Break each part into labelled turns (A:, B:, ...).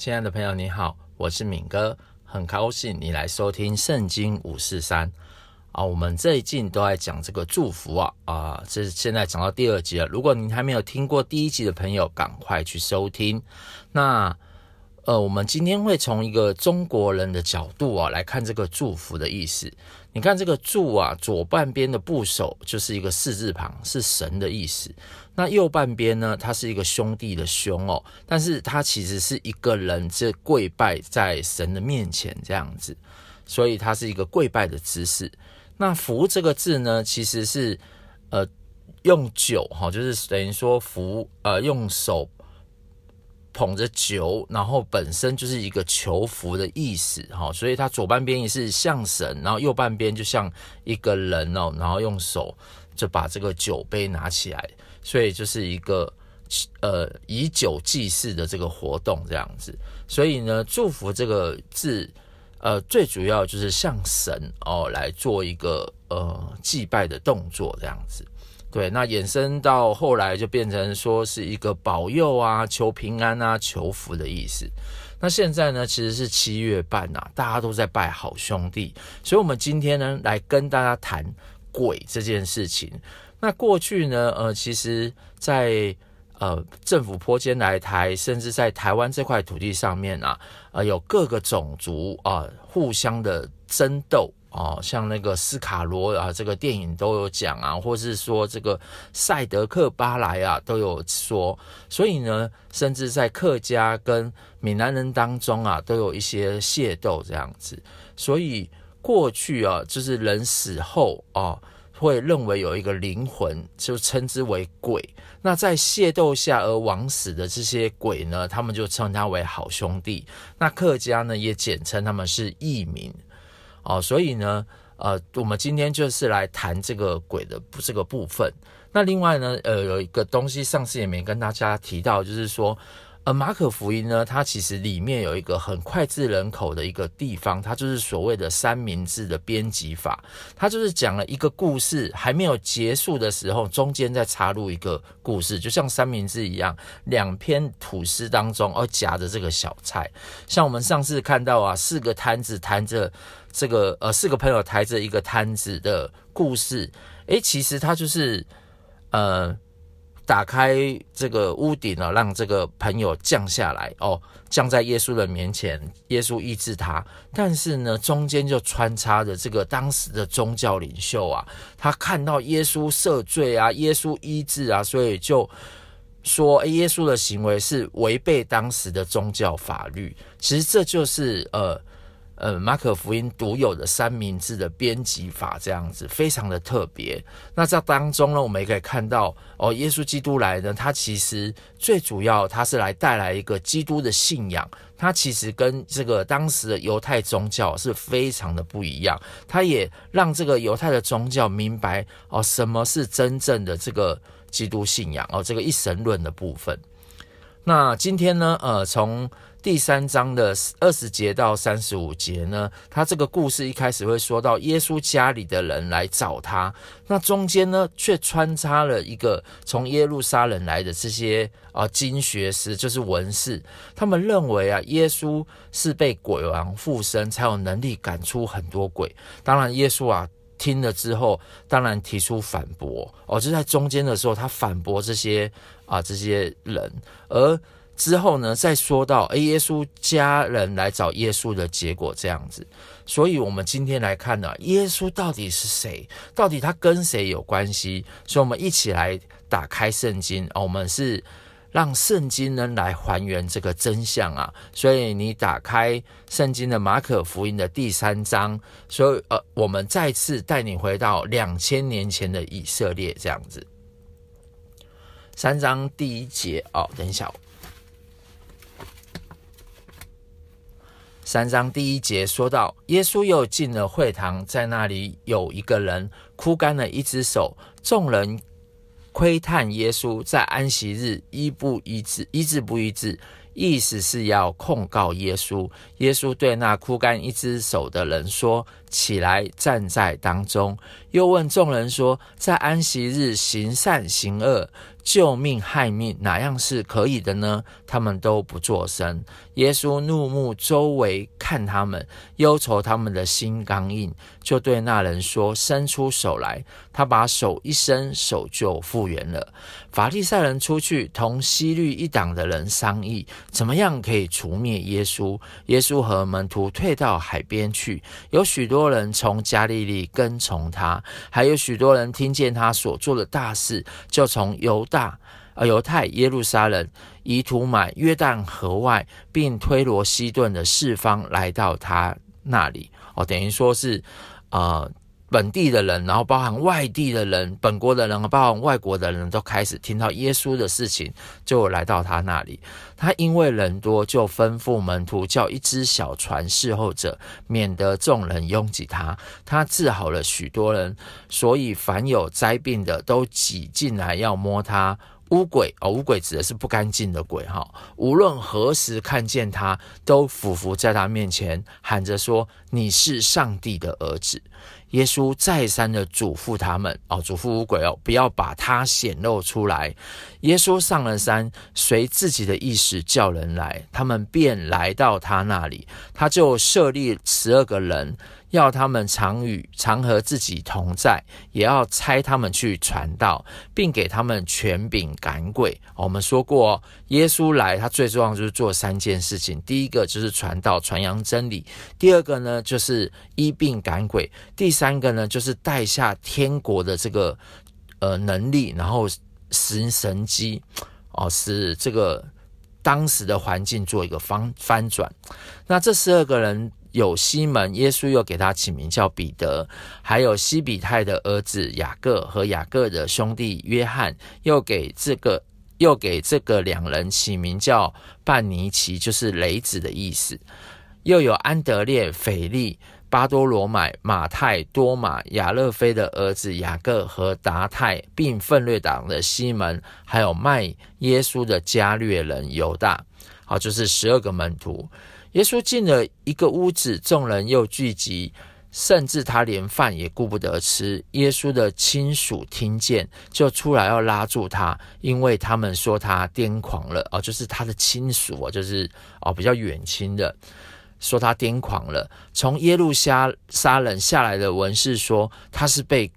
A: 亲爱的朋友，你好，我是敏哥，很高兴你来收听《圣经五四三》啊。我们最近都在讲这个祝福啊啊，这是现在讲到第二集了。如果您还没有听过第一集的朋友，赶快去收听。那呃，我们今天会从一个中国人的角度啊来看这个祝福的意思。你看这个祝啊，左半边的部首就是一个四字旁，是神的意思。那右半边呢，它是一个兄弟的兄哦，但是它其实是一个人是跪拜在神的面前这样子，所以它是一个跪拜的姿势。那福这个字呢，其实是呃用酒哈，就是等于说福呃用手。捧着酒，然后本身就是一个求福的意思，哈，所以它左半边也是像神，然后右半边就像一个人哦，然后用手就把这个酒杯拿起来，所以就是一个呃以酒祭祀的这个活动这样子。所以呢，祝福这个字，呃，最主要就是向神哦来做一个呃祭拜的动作这样子。对，那衍生到后来就变成说是一个保佑啊、求平安啊、求福的意思。那现在呢，其实是七月半啊，大家都在拜好兄弟，所以我们今天呢来跟大家谈鬼这件事情。那过去呢，呃，其实在呃政府坡间来台，甚至在台湾这块土地上面啊，呃，有各个种族啊、互相的争斗。哦，像那个斯卡罗啊，这个电影都有讲啊，或是说这个赛德克巴莱啊都有说，所以呢，甚至在客家跟闽南人当中啊，都有一些械斗这样子。所以过去啊，就是人死后啊，会认为有一个灵魂，就称之为鬼。那在械斗下而枉死的这些鬼呢，他们就称他为好兄弟。那客家呢，也简称他们是义民。哦，所以呢，呃，我们今天就是来谈这个鬼的这个部分。那另外呢，呃，有一个东西上次也没跟大家提到，就是说。呃马可福音呢，它其实里面有一个很脍炙人口的一个地方，它就是所谓的三明治的编辑法。它就是讲了一个故事还没有结束的时候，中间再插入一个故事，就像三明治一样，两片吐司当中而夹着这个小菜。像我们上次看到啊，四个摊子摊着这个呃，四个朋友抬着一个摊子的故事，诶，其实它就是呃。打开这个屋顶了，让这个朋友降下来哦，降在耶稣的面前，耶稣医治他。但是呢，中间就穿插着这个当时的宗教领袖啊，他看到耶稣赦罪啊，耶稣医治啊，所以就说，耶稣的行为是违背当时的宗教法律。其实这就是呃。呃，马可福音独有的三明治的编辑法，这样子非常的特别。那在当中呢，我们也可以看到哦，耶稣基督来呢，他其实最主要他是来带来一个基督的信仰。他其实跟这个当时的犹太宗教是非常的不一样。他也让这个犹太的宗教明白哦，什么是真正的这个基督信仰哦，这个一神论的部分。那今天呢，呃，从第三章的二十节到三十五节呢，他这个故事一开始会说到耶稣家里的人来找他，那中间呢却穿插了一个从耶路撒冷来的这些啊经学师，就是文士，他们认为啊耶稣是被鬼王附身才有能力赶出很多鬼。当然耶稣啊听了之后，当然提出反驳哦，就在中间的时候他反驳这些啊这些人，而。之后呢，再说到诶，耶稣家人来找耶稣的结果这样子，所以我们今天来看呢，耶稣到底是谁？到底他跟谁有关系？所以，我们一起来打开圣经，我们是让圣经呢来还原这个真相啊。所以，你打开圣经的马可福音的第三章，所以呃，我们再次带你回到两千年前的以色列这样子。三章第一节哦，等一下。三章第一节说到，耶稣又进了会堂，在那里有一个人枯干了一只手，众人窥探耶稣在安息日一不一致，一致不一致，意思是要控告耶稣。耶稣对那枯干一只手的人说：“起来，站在当中。”又问众人说：“在安息日行善行恶，救命害命，哪样是可以的呢？他们都不作声。耶稣怒目周围看他们，忧愁他们的心刚硬，就对那人说：“伸出手来。”他把手一伸，手就复原了。法利赛人出去同西律一党的人商议，怎么样可以除灭耶稣。耶稣和门徒退到海边去，有许多多人从加利利跟从他，还有许多人听见他所做的大事，就从犹大、呃犹太、耶路撒冷、以土买、约旦河外，并推罗西顿的四方来到他那里。哦，等于说是，呃。本地的人，然后包含外地的人，本国的人，包含外国的人都开始听到耶稣的事情，就来到他那里。他因为人多，就吩咐门徒叫一只小船侍候着，免得众人拥挤他。他治好了许多人，所以凡有灾病的都挤进来要摸他。污鬼哦，污鬼指的是不干净的鬼哈。无论何时看见他，都俯伏在他面前，喊着说：“你是上帝的儿子。”耶稣再三的嘱咐他们哦，嘱咐乌鬼哦，不要把他显露出来。耶稣上了山，随自己的意识叫人来，他们便来到他那里，他就设立十二个人。要他们常与常和自己同在，也要差他们去传道，并给他们权柄赶鬼。我们说过，耶稣来，他最重要就是做三件事情：第一个就是传道、传扬真理；第二个呢，就是医病赶鬼；第三个呢，就是带下天国的这个呃能力，然后使神迹哦，使这个当时的环境做一个翻翻转。那这十二个人。有西门，耶稣又给他起名叫彼得；还有西比泰的儿子雅各和雅各的兄弟约翰，又给这个又给这个两人起名叫半尼奇，就是雷子的意思。又有安德烈、腓利、巴多罗买、马太、多马、亚勒菲的儿子雅各和达太，并奋略党的西门，还有卖耶稣的加略人犹大。好，就是十二个门徒。耶稣进了一个屋子，众人又聚集，甚至他连饭也顾不得吃。耶稣的亲属听见，就出来要拉住他，因为他们说他癫狂了。哦，就是他的亲属哦，就是哦比较远亲的，说他癫狂了。从耶路撒冷下来的文士说，他是被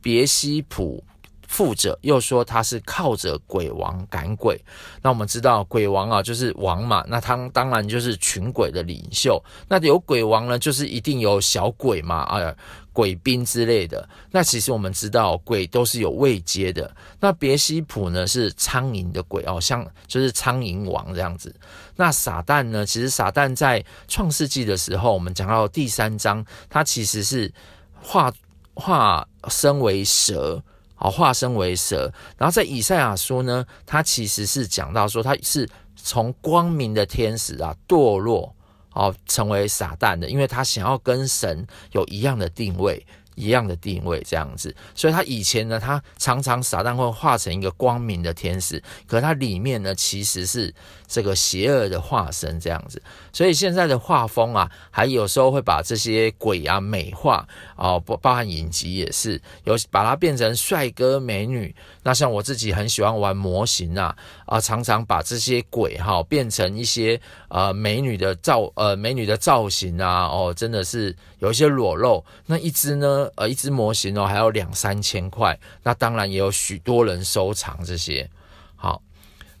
A: 别西卜附者，又说他是靠着鬼王赶鬼。那我们知道鬼王啊，就是王嘛，那他当然就是群鬼的领袖。那有鬼王呢，就是一定有小鬼嘛，啊，鬼兵之类的。那其实我们知道鬼都是有位阶的。那别西卜呢是苍蝇的鬼哦，像就是苍蝇王这样子。那撒旦呢，其实撒旦在创世纪的时候，我们讲到第三章，他其实是化化身为蛇。好，化身为蛇，然后在以赛亚书呢，他其实是讲到说，他是从光明的天使啊堕落，哦，成为撒旦的，因为他想要跟神有一样的定位。一样的定位这样子，所以他以前呢，他常常撒旦会化成一个光明的天使，可他里面呢其实是这个邪恶的化身这样子。所以现在的画风啊，还有时候会把这些鬼啊美化哦，包包含影集也是有把它变成帅哥美女。那像我自己很喜欢玩模型啊，啊常常把这些鬼哈、变成一些呃美女的造呃美女的造型啊，哦真的是有一些裸露。那一只呢？呃，一只模型哦，还有两三千块，那当然也有许多人收藏这些。好，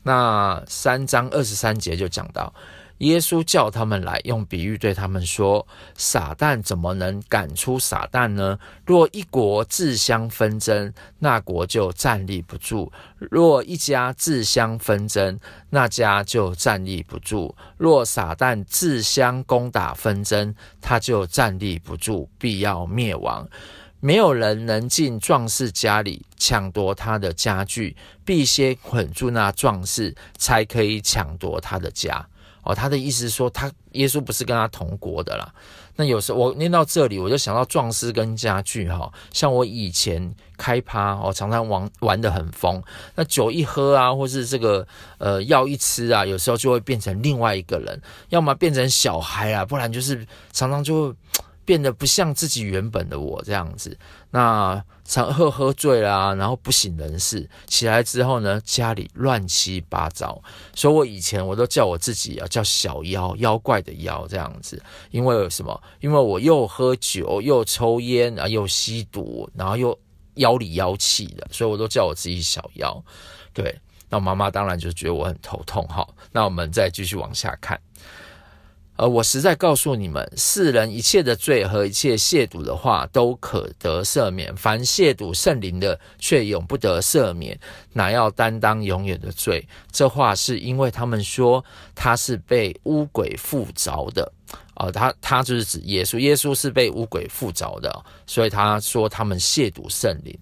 A: 那三章二十三节就讲到。耶稣叫他们来，用比喻对他们说：“撒旦怎么能赶出撒旦呢？若一国自相纷争，那国就站立不住；若一家自相纷争，那家就站立不住。若撒旦自相攻打纷争，他就站立不住，必要灭亡。没有人能进壮士家里抢夺他的家具，必先捆住那壮士，才可以抢夺他的家。”哦，他的意思是说，他耶稣不是跟他同国的啦。那有时候我念到这里，我就想到壮士跟家具哈，像我以前开趴哦，常常玩玩的很疯，那酒一喝啊，或是这个呃药一吃啊，有时候就会变成另外一个人，要么变成小孩啊，不然就是常常就变得不像自己原本的我这样子。那常喝喝醉啦，然后不省人事，起来之后呢，家里乱七八糟。所以我以前我都叫我自己啊，叫小妖，妖怪的妖这样子。因为什么？因为我又喝酒，又抽烟啊，又吸毒，然后又妖里妖气的，所以我都叫我自己小妖。对，那妈妈当然就觉得我很头痛哈。那我们再继续往下看。而我实在告诉你们，世人一切的罪和一切亵渎的话都可得赦免；凡亵渎圣灵的，却永不得赦免，乃要担当永远的罪。这话是因为他们说他是被污鬼附着的啊、他他就是指耶稣，耶稣是被污鬼附着的，所以他说他们亵渎圣灵。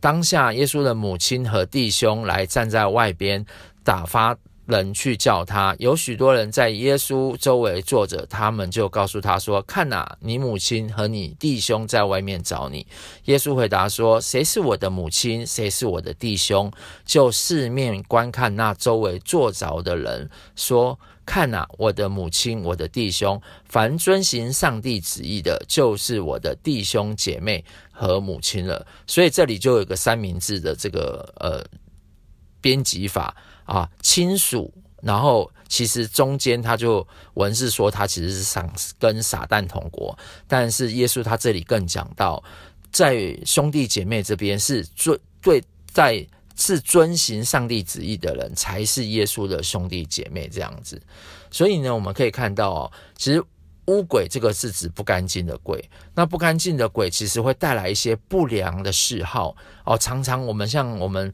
A: 当下，耶稣的母亲和弟兄来站在外边打发。人去叫他，有许多人在耶稣周围坐着，他们就告诉他说：“看哪，你母亲和你弟兄在外面找你。”耶稣回答说：“谁是我的母亲？谁是我的弟兄？”就四面观看那周围坐着的人，说：“看哪，我的母亲，我的弟兄，凡遵行上帝旨意的，就是我的弟兄姐妹和母亲了。”所以这里就有个三明治的这个呃编辑法。啊，亲属，然后其实中间他就文字说他其实是想跟撒旦同国，但是耶稣他这里更讲到，在兄弟姐妹这边是尊对在是遵行上帝旨意的人才是耶稣的兄弟姐妹这样子，所以呢，我们可以看到哦，其实污鬼这个是指不干净的鬼，那不干净的鬼其实会带来一些不良的嗜好哦，常常我们像我们。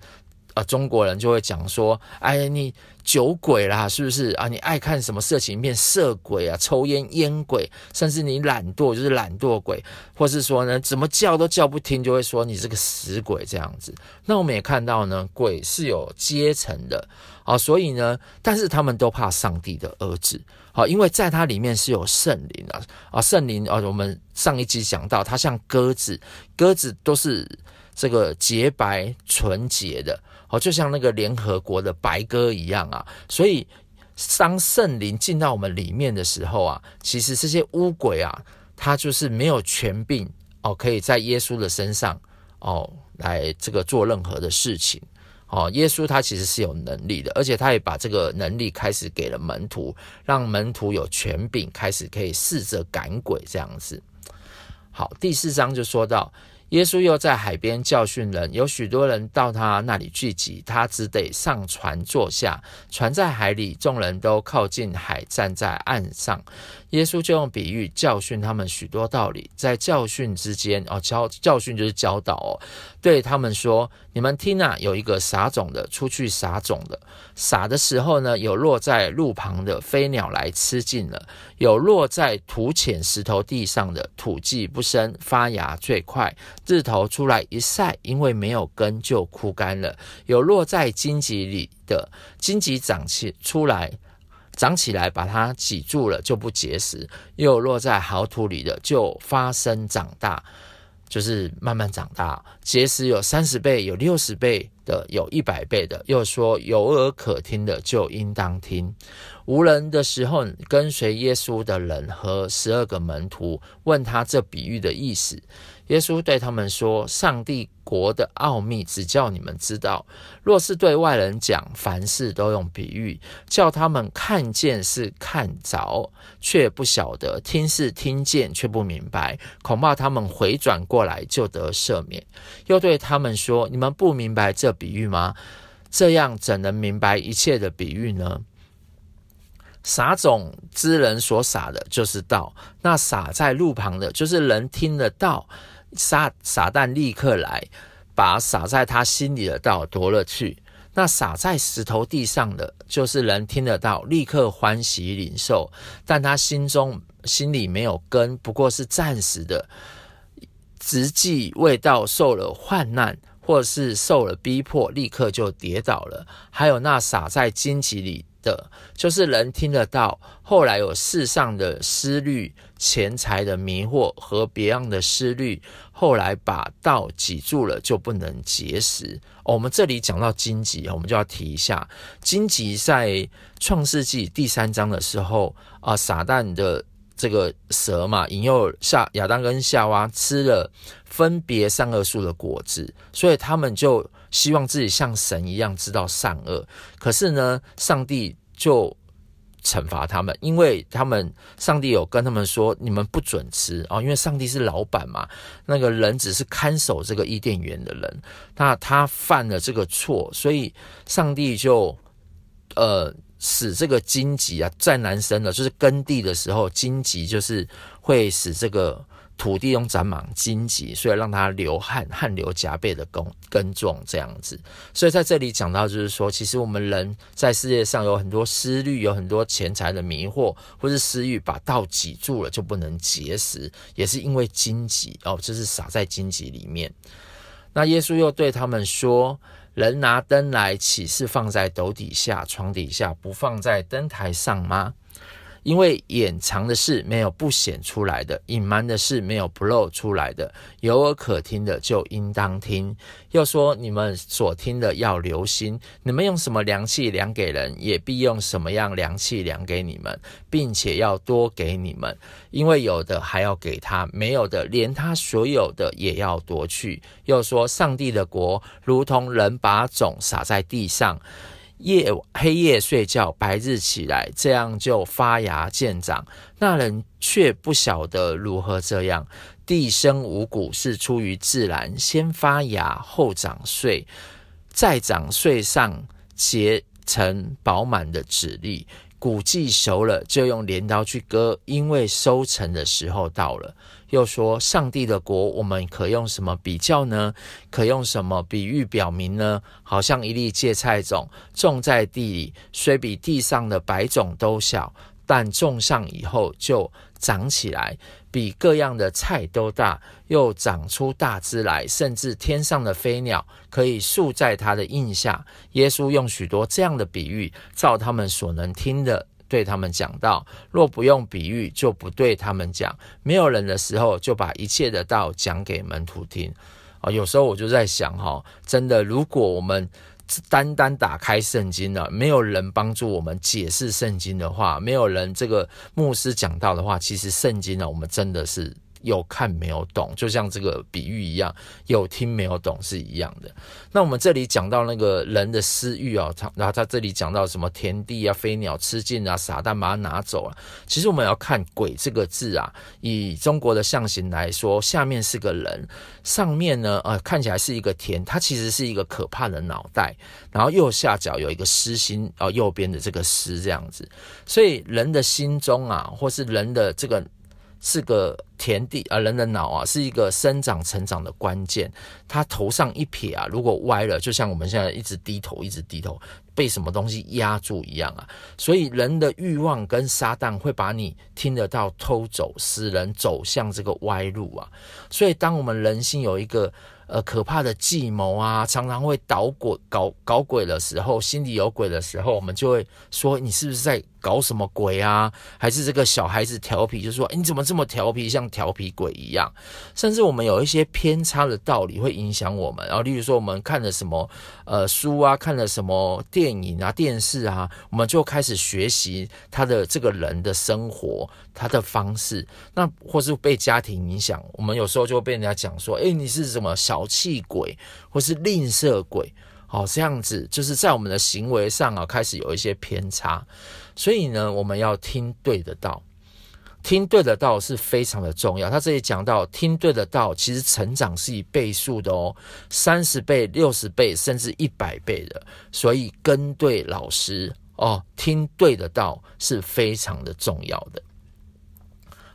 A: 啊，中国人就会讲说，哎呀，你酒鬼啦，是不是啊？你爱看什么色情片，色鬼啊，抽烟烟鬼，甚至你懒惰就是懒惰鬼，或是说呢，怎么叫都叫不听，就会说你是个死鬼这样子。那我们也看到呢，鬼是有阶层的啊，所以呢，但是他们都怕上帝的儿子啊，因为在它里面是有圣灵啊啊，圣灵啊，我们上一集讲到，它像鸽子，鸽子都是这个洁白纯洁的。哦，就像那个联合国的白鸽一样啊，所以当圣灵进到我们里面的时候啊，其实这些污鬼啊，他就是没有权柄哦，可以在耶稣的身上哦来这个做任何的事情哦。耶稣他其实是有能力的，而且他也把这个能力开始给了门徒，让门徒有权柄开始可以试着赶鬼这样子。好，第四章就说到。耶稣又在海边教训人，有许多人到他那里聚集，他只得上船坐下。船在海里，众人都靠近海，站在岸上。耶稣就用比喻教训他们许多道理，在教训之间哦，教教训就是教导哦，对他们说：“你们听啊，有一个撒种的出去撒种的，撒的时候呢，有落在路旁的，飞鸟来吃尽了；有落在土浅石头地上的，土既不深，发芽最快，日头出来一晒，因为没有根就枯干了；有落在荆棘里的，荆棘长起出来。”长起来，把它挤住了，就不结实；又落在好土里的，就发生长大，就是慢慢长大。结实有三十倍，有六十倍的，有一百倍的。又说有耳可听的，就应当听。无人的时候，跟随耶稣的人和十二个门徒问他这比喻的意思。耶稣对他们说：“上帝国的奥秘只叫你们知道，若是对外人讲，凡事都用比喻，叫他们看见是看着，却不晓得；听是听见，却不明白。恐怕他们回转过来就得赦免。”又对他们说：“你们不明白这比喻吗？这样怎能明白一切的比喻呢？撒种之人所撒的就是道，那撒在路旁的，就是人听得到。”撒撒旦立刻来，把撒在他心里的道夺了去。那撒在石头地上的，就是人听得到，立刻欢喜领受，但他心中心里没有根，不过是暂时的。直至未到受了患难，或是受了逼迫，立刻就跌倒了。还有那撒在荆棘里的，就是人听得到，后来有世上的思虑。钱财的迷惑和别样的思虑，后来把道挤住了，就不能结实。我们这里讲到荆棘，我们就要提一下，荆棘在创世纪第三章的时候啊，撒旦的这个蛇嘛，引诱夏亚当跟夏娃吃了分别善恶树的果子，所以他们就希望自己像神一样知道善恶。可是呢，上帝就惩罚他们，因为他们上帝有跟他们说，你们不准吃哦，因为上帝是老板嘛，那个人只是看守这个伊甸园的人，那他犯了这个错，所以上帝就呃。使这个荆棘啊，在男生的，就是耕地的时候，荆棘就是会使这个土地中长满荆棘，所以让他流汗，汗流浃背的耕耕种这样子。所以在这里讲到，就是说，其实我们人在世界上有很多思虑，有很多钱财的迷惑，或是私欲把道挤住了，就不能结实，也是因为荆棘哦，就是撒在荆棘里面。那耶稣又对他们说。人拿灯来，岂是放在斗底下、床底下，不放在灯台上吗？因为掩藏的事没有不显出来的，隐瞒的事没有不露出来的。有耳可听的就应当听。又说：你们所听的要留心，你们用什么良器量给人，也必用什么样良器量给你们，并且要多给你们。因为有的还要给他，没有的连他所有的也要夺去。又说：上帝的国如同人把种撒在地上。夜黑夜睡觉，白日起来，这样就发芽见长。那人却不晓得如何这样。地生五谷是出于自然，先发芽，后长穗，再长穗上结成饱满的籽粒。谷既熟了，就用镰刀去割，因为收成的时候到了。又说：上帝的国，我们可用什么比较呢？可用什么比喻表明呢？好像一粒芥菜种种在地里，虽比地上的百种都小，但种上以后就长起来，比各样的菜都大，又长出大枝来，甚至天上的飞鸟可以宿在它的荫下。耶稣用许多这样的比喻，照他们所能听的。对他们讲道，若不用比喻，就不对他们讲。没有人的时候，就把一切的道讲给门徒听。啊，有时候我就在想，哈，真的，如果我们单单打开圣经了，没有人帮助我们解释圣经的话，没有人这个牧师讲到的话，其实圣经呢，我们真的是。有看没有懂，就像这个比喻一样，有听没有懂是一样的。那我们这里讲到那个人的私欲啊，他然后他这里讲到什么田地啊、飞鸟吃尽啊、撒旦把它拿走了。其实我们要看“鬼”这个字啊，以中国的象形来说，下面是个人，上面呢，呃，看起来是一个田，它其实是一个可怕的脑袋，然后右下角有一个狮心，哦，右边的这个狮这样子。所以人的心中啊，或是人的这个。是个田地啊，人的脑啊，是一个生长成长的关键。他头上一撇啊，如果歪了，就像我们现在一直低头，一直低头，被什么东西压住一样啊。所以人的欲望跟撒旦会把你听得到偷走，使人走向这个歪路啊。所以当我们人心有一个。呃，可怕的计谋啊，常常会捣鬼、搞搞鬼的时候，心里有鬼的时候，我们就会说，你是不是在搞什么鬼啊？还是这个小孩子调皮，就说，诶，你怎么这么调皮，像调皮鬼一样？甚至我们有一些偏差的道理会影响我们。然后，例如说，我们看了什么呃书啊，看了什么电影啊、电视啊，我们就开始学习他的这个人的生活，他的方式。那或是被家庭影响，我们有时候就会被人家讲说，诶，你是什么。小气鬼，或是吝啬鬼，好，这样子就是在我们的行为上啊，开始有一些偏差。所以呢，我们要听对的道，听对的道是非常的重要。他这里讲到，听对的道，其实成长是以倍数的哦，三十倍、六十倍，甚至一百倍的。所以跟对老师哦，听对的道是非常的重要的。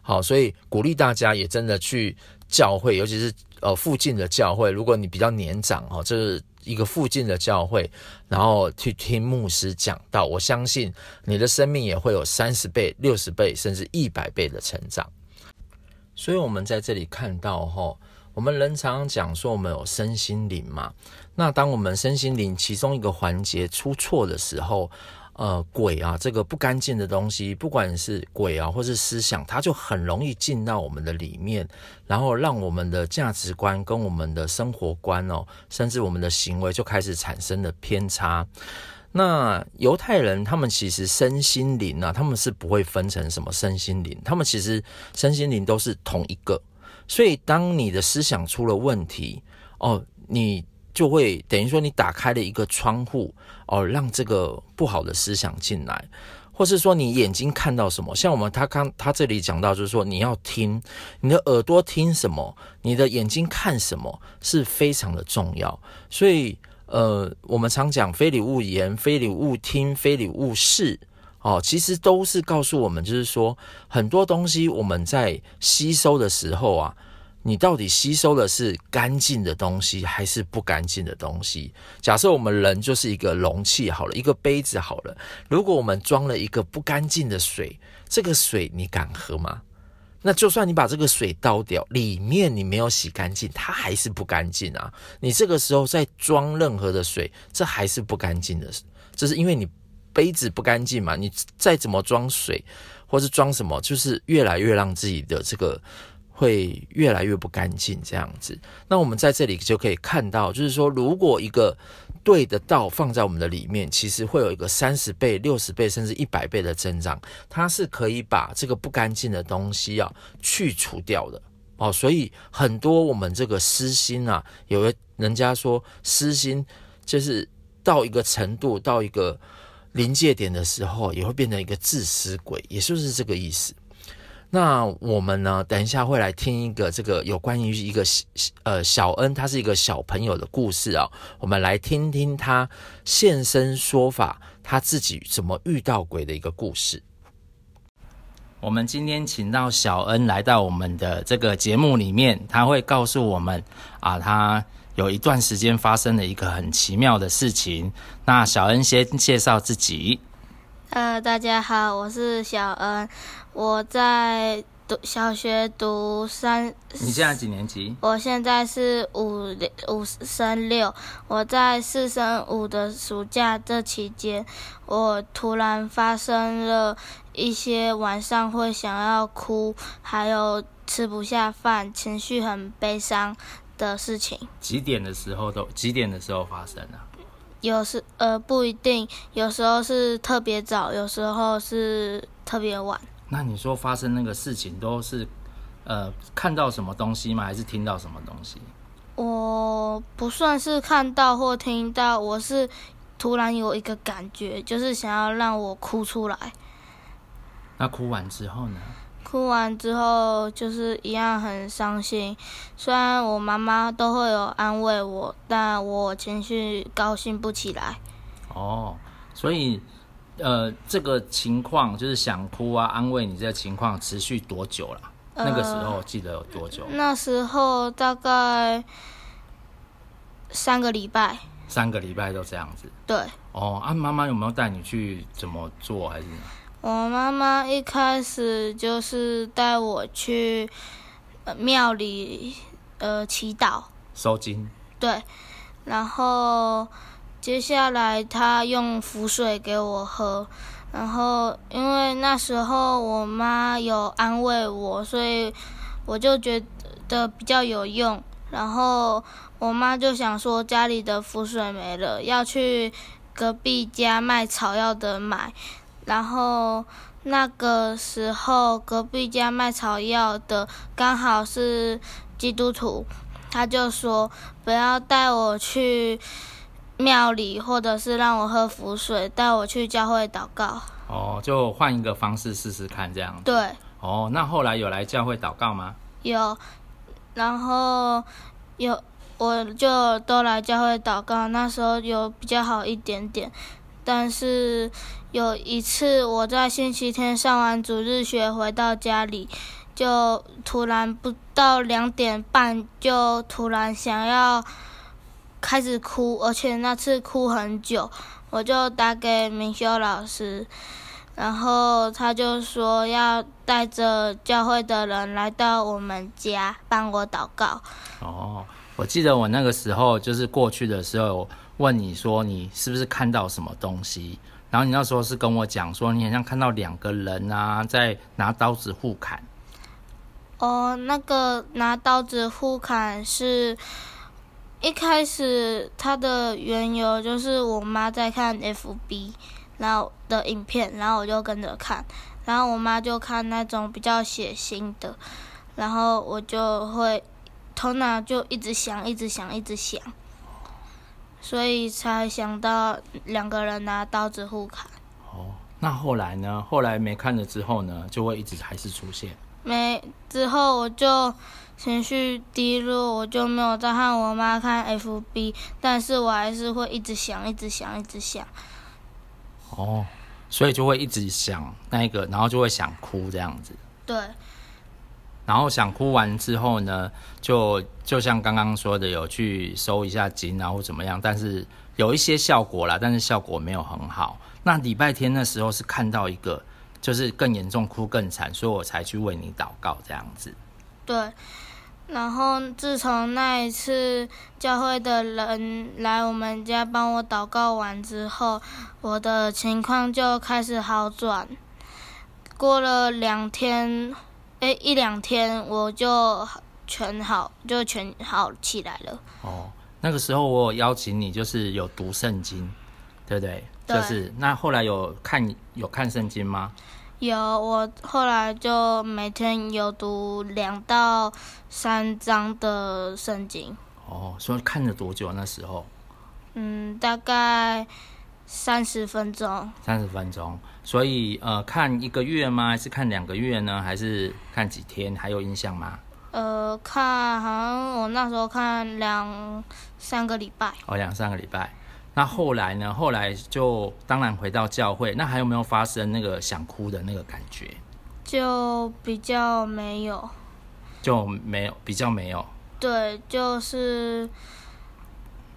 A: 好，所以鼓励大家也真的去教会，尤其是。呃，附近的教会，如果你比较年长哦，这是一个附近的教会，然后去听牧师讲道，我相信你的生命也会有三十倍、六十倍，甚至一百倍的成长。所以，我们在这里看到哈，我们人常常讲说我们有身心灵嘛，那当我们身心灵其中一个环节出错的时候。呃，鬼啊，这个不干净的东西，不管是鬼啊，或是思想，它就很容易进到我们的里面，然后让我们的价值观跟我们的生活观哦，甚至我们的行为就开始产生了偏差。那犹太人他们其实身心灵啊，他们是不会分成什么身心灵，他们其实身心灵都是同一个。所以当你的思想出了问题，哦，你就会等于说你打开了一个窗户，哦，让这个不好的思想进来，或是说你眼睛看到什么，像我们他刚他这里讲到，就是说你要听，你的耳朵听什么，你的眼睛看什么，是非常的重要。所以。呃，我们常讲“非礼勿言，非礼勿听，非礼勿视”，哦，其实都是告诉我们，就是说很多东西我们在吸收的时候啊，你到底吸收的是干净的东西还是不干净的东西？假设我们人就是一个容器好了，一个杯子好了，如果我们装了一个不干净的水，这个水你敢喝吗？那就算你把这个水倒掉，里面你没有洗干净，它还是不干净啊！你这个时候再装任何的水，这还是不干净的，这是因为你杯子不干净嘛。你再怎么装水，或是装什么，就是越来越让自己的这个会越来越不干净这样子。那我们在这里就可以看到，就是说，如果一个对的道放在我们的里面，其实会有一个三十倍、六十倍甚至一百倍的增长。它是可以把这个不干净的东西啊去除掉的哦。所以很多我们这个私心啊，有的人家说私心就是到一个程度，到一个临界点的时候，也会变成一个自私鬼，也就是这个意思。那我们呢，等一下会来听一个这个有关于一个呃小恩，他是一个小朋友的故事啊。我们来听听他现身说法，他自己怎么遇到鬼的一个故事。我们今天请到小恩来到我们的这个节目里面，他会告诉我们啊，他有一段时间发生了一个很奇妙的事情。那小恩先介绍自己。
B: 呃，大家好，我是小恩。我在读小学读三，
A: 你现在几年级？
B: 我现在是五五升六。我在四升五的暑假这期间，我突然发生了一些晚上会想要哭，还有吃不下饭，情绪很悲伤的事情。
A: 几点的时候都几点的时候发生的？
B: 有时呃不一定，有时候是特别早，有时候是特别晚。
A: 那你说发生那个事情都是，呃，看到什么东西吗？还是听到什么东西？
B: 我不算是看到或听到，我是突然有一个感觉，就是想要让我哭出来。
A: 那哭完之后呢？
B: 哭完之后就是一样很伤心，虽然我妈妈都会有安慰我，但我情绪高兴不起来。
A: 哦，所以。呃，这个情况就是想哭啊，安慰你这个情况持续多久了？呃，那个时候记得有多久？
B: 那时候大概三个礼拜。
A: 三个礼拜都这样子。
B: 对。
A: 哦，啊，妈妈有没有带你去怎么做？还是？
B: 我妈妈一开始就是带我去庙里呃祈祷。
A: 收金。
B: 对，然后。接下来，她用符水给我喝，然后因为那时候我妈有安慰我，所以我就觉得比较有用。然后我妈就想说家里的符水没了，要去隔壁家卖草药的买。然后那个时候隔壁家卖草药的刚好是基督徒，他就说不要带我去。庙里，或者是让我喝符水，带我去教会祷告。
A: 哦，就换一个方式试试看，这样子。
B: 对。
A: 哦，那后来有来教会祷告吗？
B: 有，然后有，我就都来教会祷告。那时候有比较好一点点，但是有一次我在星期天上完主日学回到家里，就突然不到两点半，就突然想要。开始哭，而且那次哭很久，我就打给明修老师，然后他就说要带着教会的人来到我们家帮我祷告。
A: 哦，我记得我那个时候就是过去的时候问你说你是不是看到什么东西，然后你那时候是跟我讲说你好像看到两个人啊在拿刀子互砍。
B: 哦，那个拿刀子互砍是。一开始它的缘由就是我妈在看 FB，然后的影片，然后我就跟着看，然后我妈就看那种比较血腥的，然后我就会头脑就一直想，一直想，一直想，所以才想到两个人拿刀子互砍。
A: 哦，那后来呢？后来没看了之后呢，就会一直还是出现。
B: 没之后我就。情绪低落，我就没有再和我妈看 FB，但是我还是会一直想，一直想，一直想。
A: 哦，所以就会一直想那个，然后就会想哭这样子。
B: 对。
A: 然后想哭完之后呢，就就像刚刚说的，有去收一下筋啊或怎么样，但是有一些效果啦，但是效果没有很好。那礼拜天的时候是看到一个，就是更严重，哭更惨，所以我才去为你祷告这样子。
B: 对。然后自从那一次教会的人来我们家帮我祷告完之后，我的情况就开始好转。过了两天，诶，一两天我就全好，就全好起来了。
A: 哦，那个时候我有邀请你，就是有读圣经，对不对？
B: 对。
A: 就是那后来有看有看圣经吗？
B: 有，我后来就每天有读两到三章的圣经。
A: 哦，所以看了多久？那时候？
B: 嗯，大概三十分钟。
A: 三十分钟，所以呃，看一个月吗？还是看两个月呢？还是看几天？还有印象吗？
B: 呃，看，好像我那时候看两三个礼拜。
A: 哦，两三个礼拜。那后来呢？后来就当然回到教会。那还有没有发生那个想哭的那个感觉？
B: 就比较没有，
A: 就没有比较没有。
B: 对，就是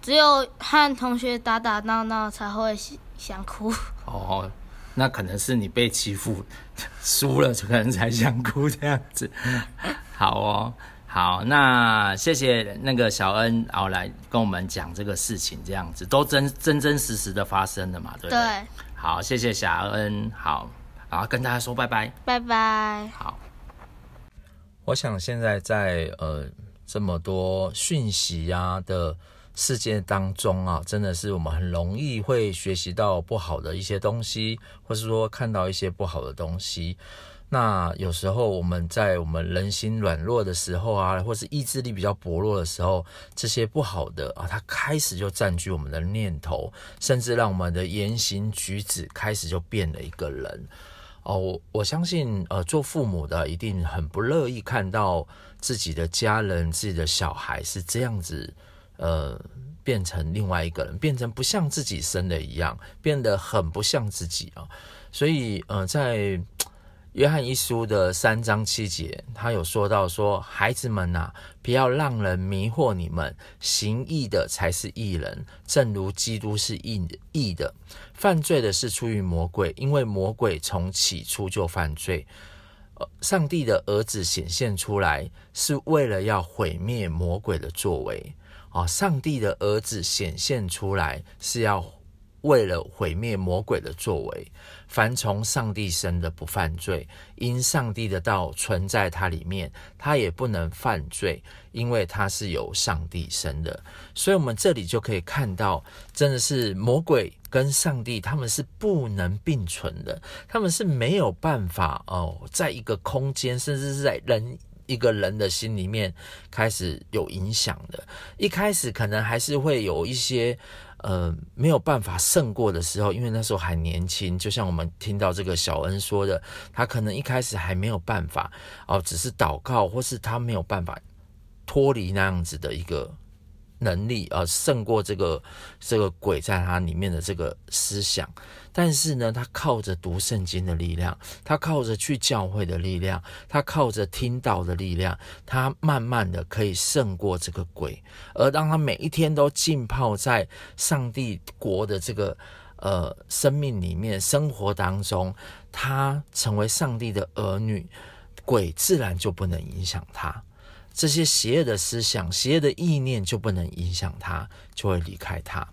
B: 只有和同学打打闹闹才会想哭。
A: 哦，那可能是你被欺负输了，可能才想哭这样子。好哦。好，那谢谢那个小恩，然后来跟我们讲这个事情，这样子都真真真实实的发生了嘛，对不对？
B: 对。
A: 好，谢谢小恩，好，然后跟大家说拜拜，
B: 拜拜。
A: 好。我想现在在呃这么多讯息呀的世界当中啊，真的是我们很容易会学习到不好的一些东西，或是说看到一些不好的东西。那有时候我们在我们人心软弱的时候啊，或是意志力比较薄弱的时候，这些不好的啊，它开始就占据我们的念头，甚至让我们的言行举止开始就变了一个人。哦，我我相信，呃，做父母的一定很不乐意看到自己的家人、自己的小孩是这样子，呃，变成另外一个人，变成不像自己生的一样，变得很不像自己啊。所以，呃，在约翰一书的三章七节，他有说到说：“孩子们呐、不要让人迷惑你们，行义的才是义人，正如基督是义义的。犯罪的是出于魔鬼，因为魔鬼从起初就犯罪。上帝的儿子显现出来，是为了要毁灭魔鬼的作为。啊，上帝的儿子显现出来是要。”为了毁灭魔鬼的作为，凡从上帝生的不犯罪，因上帝的道存在他里面，他也不能犯罪，因为他是由上帝生的。所以，我们这里就可以看到，真的是魔鬼跟上帝他们是不能并存的，他们是没有办法哦，在一个空间，甚至是在人一个人的心里面开始有影响的。一开始可能还是会有一些。呃，没有办法胜过的时候，因为那时候还年轻，就像我们听到这个小恩说的，他可能一开始还没有办法哦，只是祷告，或是他没有办法脱离那样子的一个。能力而，胜过这个这个鬼在他里面的这个思想，但是呢，他靠着读圣经的力量，他靠着去教会的力量，他靠着听道的力量，他慢慢的可以胜过这个鬼。而当他每一天都浸泡在上帝国的这个呃生命里面生活当中，他成为上帝的儿女，鬼自然就不能影响他。这些邪恶的思想、邪恶的意念就不能影响他，就会离开他。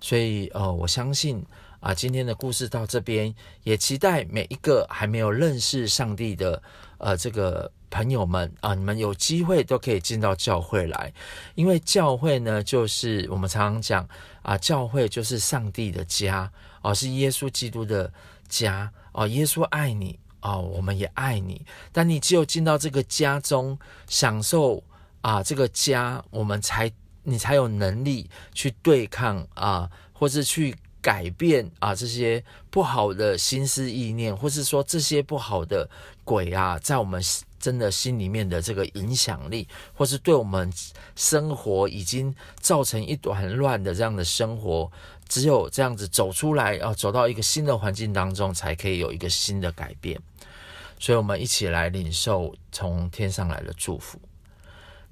A: 所以，呃，我相信啊，今天的故事到这边，也期待每一个还没有认识上帝的，呃，这个朋友们啊，你们有机会都可以进到教会来，因为教会呢，就是我们常常讲啊，教会就是上帝的家哦，是耶稣基督的家哦，耶稣爱你哦，我们也爱你，但你只有进到这个家中，享受啊这个家，我们才你才有能力去对抗啊，或是去。改变啊，这些不好的心思意念，或是说这些不好的鬼啊，在我们真的心里面的这个影响力，或是对我们生活已经造成一团乱的这样的生活，只有这样子走出来啊，走到一个新的环境当中，才可以有一个新的改变。所以，我们一起来领受从天上来的祝福。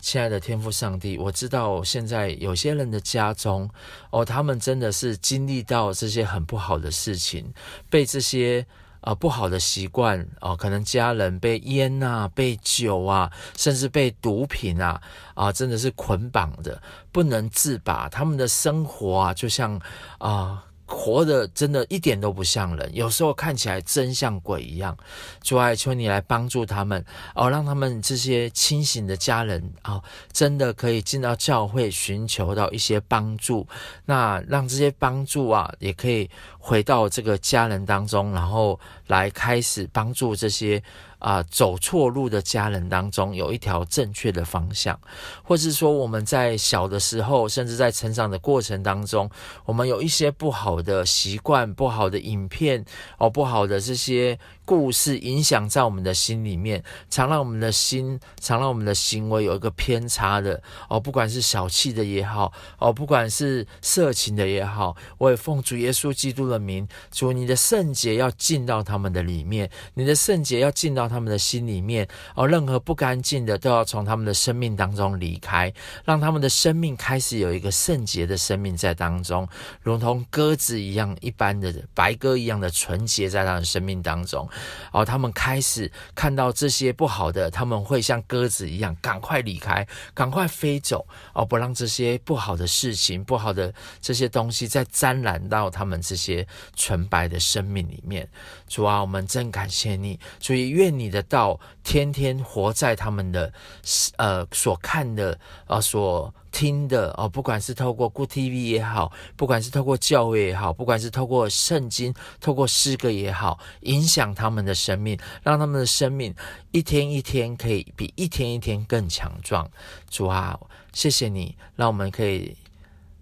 A: 亲爱的天父上帝，我知道现在有些人的家中，哦，他们真的是经历到这些很不好的事情，被这些啊、不好的习惯哦，可能家人被烟啊、被酒啊，甚至被毒品啊啊、真的是捆绑的不能自拔，他们的生活啊，就像啊。活得真的一点都不像人，有时候看起来真像鬼一样。主啊，求你来帮助他们哦，让他们这些清醒的家人哦，真的可以进到教会寻求到一些帮助。那让这些帮助啊，也可以回到这个家人当中，然后来开始帮助这些。啊，走错路的家人当中有一条正确的方向，或是说我们在小的时候，甚至在成长的过程当中，我们有一些不好的习惯、不好的影片哦，不好的这些。故事影响在我们的心里面，常让我们的心，常让我们的行为有一个偏差的哦，不管是小气的也好，哦，不管是色情的也好，我也奉主耶稣基督的名，主你的圣洁要进到他们的里面，你的圣洁要进到他们的心里面，哦，任何不干净的都要从他们的生命当中离开，让他们的生命开始有一个圣洁的生命在当中，如同鸽子一样一般的白鸽一样的纯洁在他的生命当中。哦，他们开始看到这些不好的，他们会像鸽子一样，赶快离开，赶快飞走，哦，不让这些不好的事情、不好的这些东西再沾染到他们这些纯白的生命里面。主啊，我们真感谢你，所以愿你的道天天活在他们的呃所看的啊、呃、所。听的哦，不管是透过 Good TV 也好，不管是透过教会也好，不管是透过圣经、透过诗歌也好，影响他们的生命，让他们的生命一天一天可以比一天一天更强壮。主啊，谢谢你，让我们可以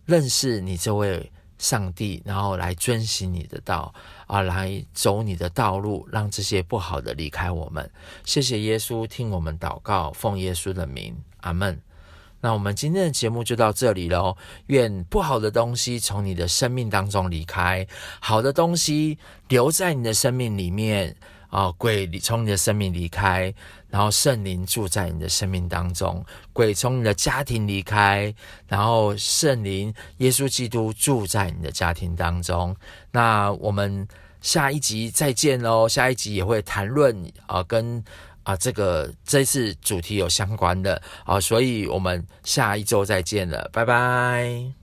A: 认识你这位上帝，然后来遵行你的道啊，来走你的道路，让这些不好的离开我们。谢谢耶稣，听我们祷告，奉耶稣的名，阿门。那我们今天的节目就到这里喽。愿不好的东西从你的生命当中离开，好的东西留在你的生命里面啊！鬼从你的生命离开，然后圣灵住在你的生命当中。鬼从你的家庭离开，然后圣灵耶稣基督住在你的家庭当中。那我们下一集再见喽！下一集也会谈论啊，跟。啊，这个这次主题有相关的啊，所以我们下一周再见了，拜拜。